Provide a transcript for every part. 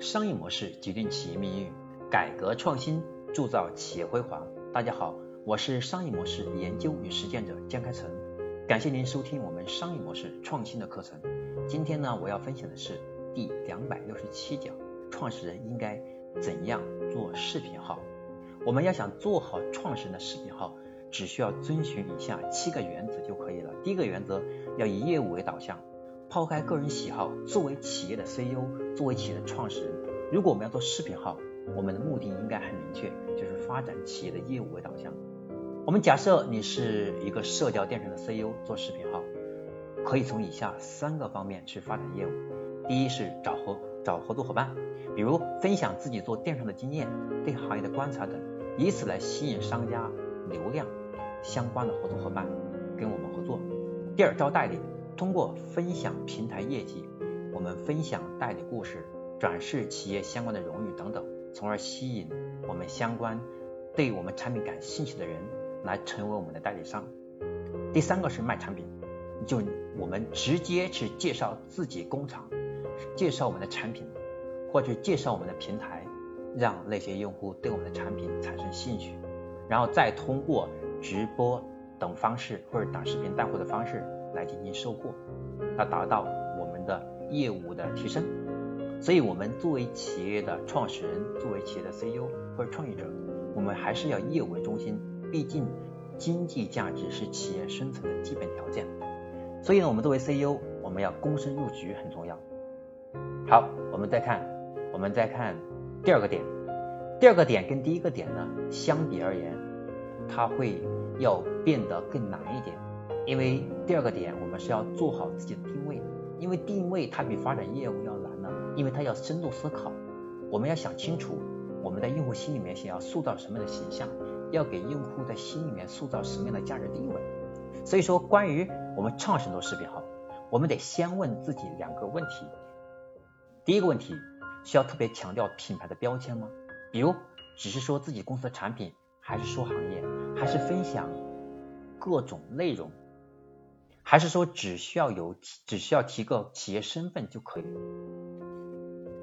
商业模式决定企业命运，改革创新铸造企业辉煌。大家好，我是商业模式研究与实践者江开成，感谢您收听我们商业模式创新的课程。今天呢，我要分享的是第两百六十七讲：创始人应该怎样做视频号？我们要想做好创始人的视频号，只需要遵循以下七个原则就可以了。第一个原则，要以业务为导向。抛开个人喜好，作为企业的 CEO，作为企业的创始人，如果我们要做视频号，我们的目的应该很明确，就是发展企业的业务为导向。我们假设你是一个社交电商的 CEO，做视频号，可以从以下三个方面去发展业务。第一是找合找合作伙伴，比如分享自己做电商的经验、对行业的观察等，以此来吸引商家流量相关的合作伙伴跟我们合作。第二招代理。通过分享平台业绩，我们分享代理故事，展示企业相关的荣誉等等，从而吸引我们相关对我们产品感兴趣的人来成为我们的代理商。第三个是卖产品，就我们直接去介绍自己工厂，介绍我们的产品，或者介绍我们的平台，让那些用户对我们的产品产生兴趣，然后再通过直播等方式或者短视频带货的方式。来进行收获，来达到我们的业务的提升。所以，我们作为企业的创始人，作为企业的 CEO 或者创业者，我们还是要业务为中心。毕竟，经济价值是企业生存的基本条件。所以呢，我们作为 CEO，我们要躬身入局很重要。好，我们再看，我们再看第二个点。第二个点跟第一个点呢，相比而言，它会要变得更难一点。因为第二个点，我们是要做好自己的定位，因为定位它比发展业务要难呢，因为它要深度思考，我们要想清楚我们在用户心里面想要塑造什么样的形象，要给用户在心里面塑造什么样的价值定位。所以说，关于我们创始做视频号，我们得先问自己两个问题。第一个问题，需要特别强调品牌的标签吗？比如，只是说自己公司的产品，还是说行业，还是分享各种内容？还是说只需要有只需要提个企业身份就可以？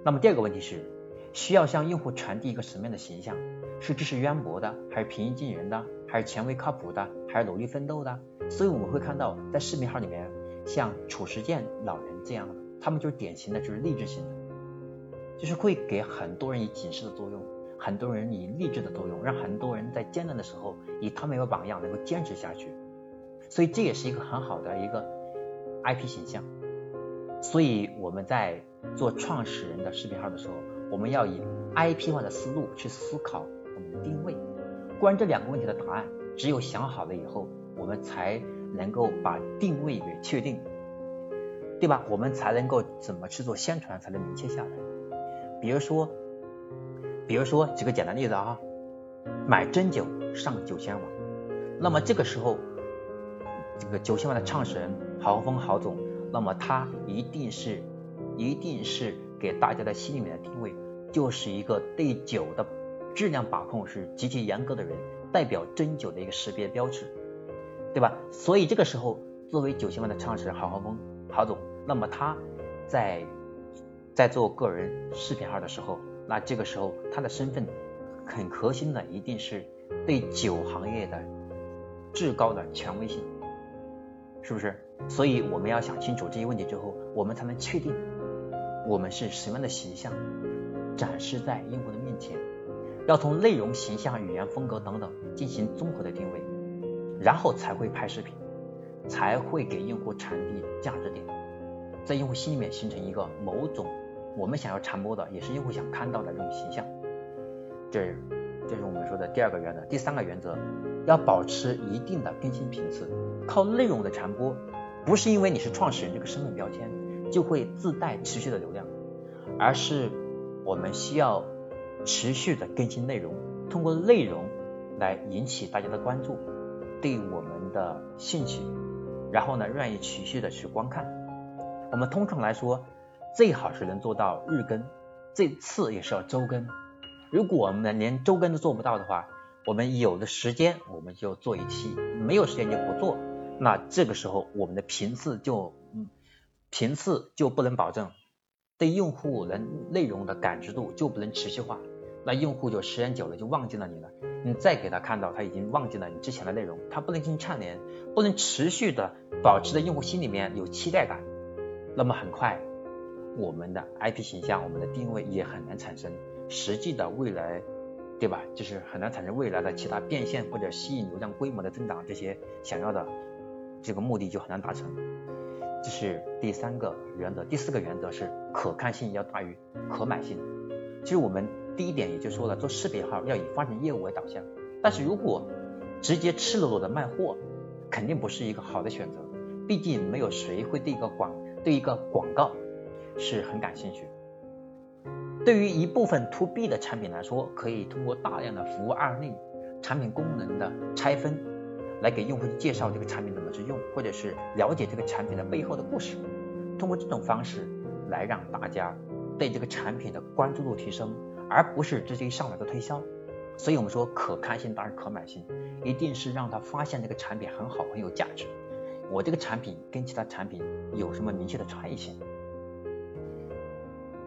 那么第二个问题是，需要向用户传递一个什么样的形象？是知识渊博的，还是平易近人的，还是权威靠谱的，还是努力奋斗的？所以我们会看到，在视频号里面，像褚时健老人这样的，他们就是典型的，就是励志型的，就是会给很多人以警示的作用，很多人以励志的作用，让很多人在艰难的时候以他们为榜样，能够坚持下去。所以这也是一个很好的一个 IP 形象，所以我们在做创始人的视频号的时候，我们要以 IP 化的思路去思考我们的定位。关于这两个问题的答案，只有想好了以后，我们才能够把定位给确定，对吧？我们才能够怎么去做宣传，才能明确下来。比如说，比如说举个简单例子啊，买真酒上九仙网，那么这个时候。这个九千万的创始人郝峰郝总，那么他一定是一定是给大家的心里面的定位，就是一个对酒的质量把控是极其严格的人，代表真酒的一个识别标志，对吧？所以这个时候，作为九千万的创始人郝峰郝总，那么他在在做个人视频号的时候，那这个时候他的身份很核心的一定是对酒行业的至高的权威性。是不是？所以我们要想清楚这些问题之后，我们才能确定我们是什么样的形象展示在用户的面前。要从内容、形象、语言风格等等进行综合的定位，然后才会拍视频，才会给用户传递价值点，在用户心里面形成一个某种我们想要传播的，也是用户想看到的这种形象。这，这是我们说的第二个原则。第三个原则，要保持一定的更新频次。靠内容的传播，不是因为你是创始人这个身份标签就会自带持续的流量，而是我们需要持续的更新内容，通过内容来引起大家的关注，对我们的兴趣，然后呢愿意持续的去观看。我们通常来说，最好是能做到日更，最次也是要周更。如果我们连周更都做不到的话，我们有的时间我们就做一期，没有时间就不做。那这个时候，我们的频次就，嗯，频次就不能保证，对用户能内容的感知度就不能持续化，那用户就时间久了就忘记了你了。你再给他看到他已经忘记了你之前的内容，他不能进行串联，不能持续的保持在用户心里面有期待感，那么很快我们的 IP 形象、我们的定位也很难产生实际的未来，对吧？就是很难产生未来的其他变现或者吸引流量规模的增长这些想要的这个目的就很难达成。这是第三个原则，第四个原则是可看性要大于可买性。其实我们第一点也就说了，做视频号要以发展业务为导向，但是如果直接赤裸裸的卖货，肯定不是一个好的选择。毕竟没有谁会对一个广对一个广告是很感兴趣。对于一部分 to B 的产品来说，可以通过大量的服务案例、产品功能的拆分。来给用户介绍这个产品的，或者是了解这个产品的背后的故事，通过这种方式来让大家对这个产品的关注度提升，而不是直接一上来就推销。所以我们说可看性大于可买性，一定是让他发现这个产品很好很有价值，我这个产品跟其他产品有什么明确的差异性。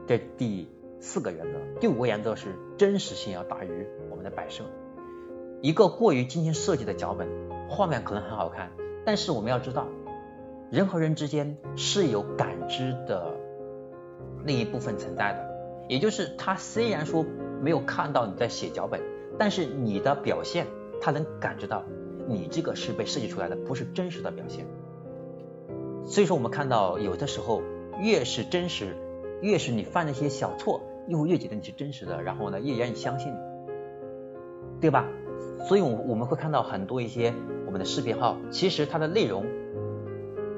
这第四个原则，第五个原则是真实性要大于我们的摆设。一个过于精心设计的脚本。画面可能很好看，但是我们要知道，人和人之间是有感知的那一部分存在的。也就是他虽然说没有看到你在写脚本，但是你的表现他能感知到你这个是被设计出来的，不是真实的表现。所以说我们看到有的时候越是真实，越是你犯那些小错，用户越觉得你是真实的，然后呢越愿意相信你，对吧？所以，我我们会看到很多一些我们的视频号，其实它的内容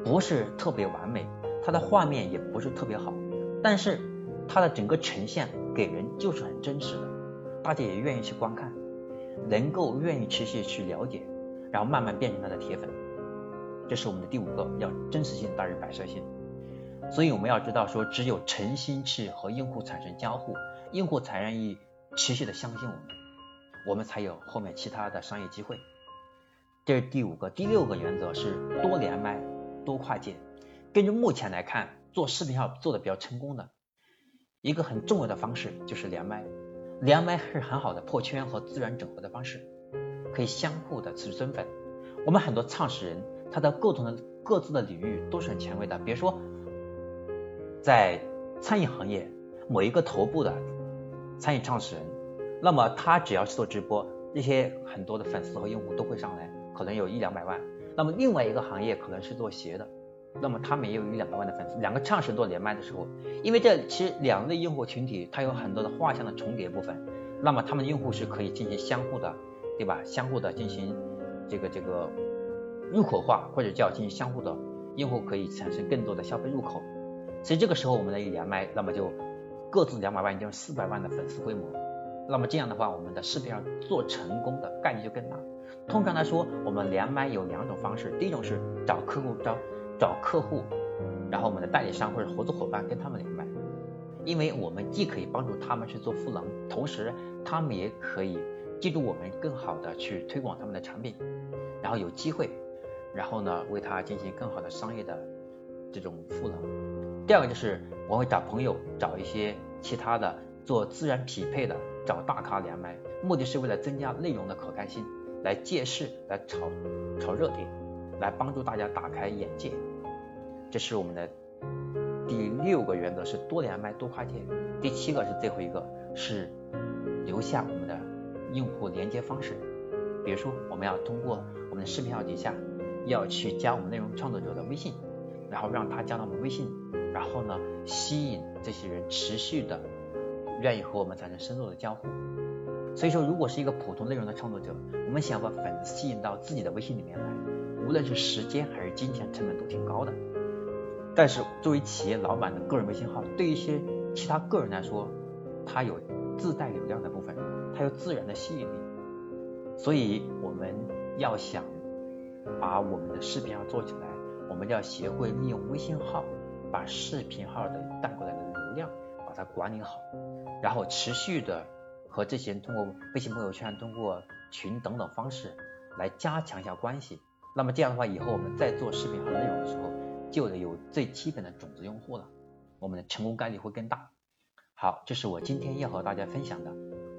不是特别完美，它的画面也不是特别好，但是它的整个呈现给人就是很真实的，大家也愿意去观看，能够愿意持续去了解，然后慢慢变成他的铁粉。这是我们的第五个，要真实性大于摆设性。所以我们要知道说，只有诚心去和用户产生交互，用户才愿意持续的相信我们。我们才有后面其他的商业机会。这是第五个，第六个原则是多连麦、多跨界。根据目前来看，做视频号做的比较成功的一个很重要的方式就是连麦。连麦是很好的破圈和自然整合的方式，可以相互的持增粉。我们很多创始人，他的各种的各自的领域都是很前卫的。比如说，在餐饮行业某一个头部的餐饮创始人。那么他只要是做直播，那些很多的粉丝和用户都会上来，可能有一两百万。那么另外一个行业可能是做鞋的，那么他们也有一两百万的粉丝。两个创始人做连麦的时候，因为这其实两类用户群体它有很多的画像的重叠部分，那么他们的用户是可以进行相互的，对吧？相互的进行这个这个入口化，或者叫进行相互的，用户可以产生更多的消费入口。所以这个时候我们的一连麦，那么就各自两百万，就是四百万的粉丝规模。那么这样的话，我们的视频上做成功的概率就更大。通常来说，我们连麦有两种方式，第一种是找客户找找客户，然后我们的代理商或者合作伙伴跟他们连麦，因为我们既可以帮助他们去做赋能，同时他们也可以记住我们，更好的去推广他们的产品，然后有机会，然后呢为他进行更好的商业的这种赋能。第二个就是我会找朋友，找一些其他的做自然匹配的。找大咖连麦，目的是为了增加内容的可看性，来借势，来炒炒热点，来帮助大家打开眼界。这是我们的第六个原则，是多连麦多跨界。第七个是最后一个，是留下我们的用户连接方式。比如说，我们要通过我们的视频号底下，要去加我们内容创作者的微信，然后让他加到我们微信，然后呢，吸引这些人持续的。愿意和我们产生深入的交互，所以说，如果是一个普通内容的创作者，我们想把粉丝吸引到自己的微信里面来，无论是时间还是金钱成本都挺高的。但是作为企业老板的个人微信号，对一些其他个人来说，它有自带流量的部分，它有自然的吸引力。所以我们要想把我们的视频号做起来，我们要学会利用微信号把视频号的带过来的流量把它管理好。然后持续的和这些人通过微信朋友圈、通过群等等方式来加强一下关系。那么这样的话，以后我们在做视频号内容的时候，就得有最基本的种子用户了。我们的成功概率会更大。好，这是我今天要和大家分享的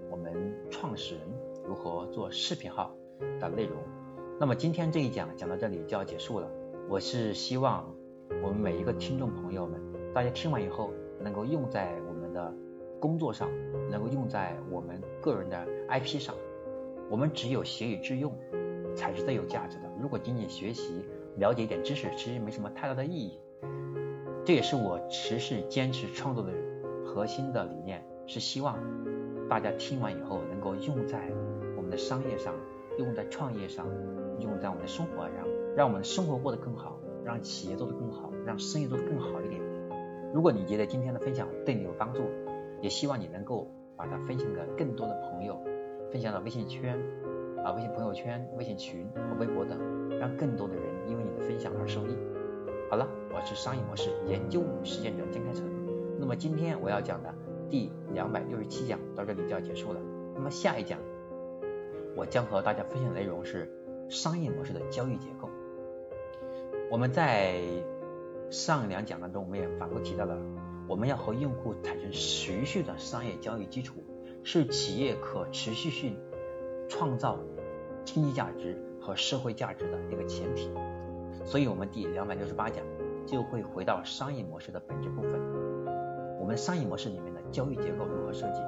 我们创始人如何做视频号的内容。那么今天这一讲讲到这里就要结束了。我是希望我们每一个听众朋友们，大家听完以后能够用在工作上，能够用在我们个人的 IP 上。我们只有学以致用，才是最有价值的。如果仅仅学习、了解一点知识，其实没什么太大的意义。这也是我持续坚持创作的核心的理念，是希望大家听完以后能够用在我们的商业上，用在创业上，用在我们的生活上，让我们的生活过得更好，让企业做得更好，让生意做得更好一点。如果你觉得今天的分享对你有帮助，也希望你能够把它分享给更多的朋友。分享到微信圈啊、微信朋友圈、微信群和微博等，让更多的人因为你的分享而受益。好了，我是商业模式研究与实践者江开成。那么今天我要讲的第两百六十七讲到这里就要结束了。那么下一讲我将和大家分享的内容是商业模式的交易结构。我们在上两讲当中，我们也反复提到了，我们要和用户产生持续的商业交易基础。是企业可持续性创造经济价值和社会价值的一个前提，所以，我们第两百六十八讲就会回到商业模式的本质部分。我们商业模式里面的交易结构如何设计？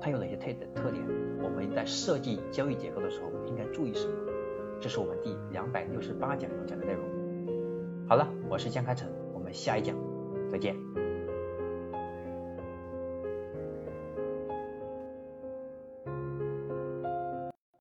它有哪些特特点？我们在设计交易结构的时候应该注意什么？这是我们第两百六十八讲要讲的内容。好了，我是江开成，我们下一讲再见。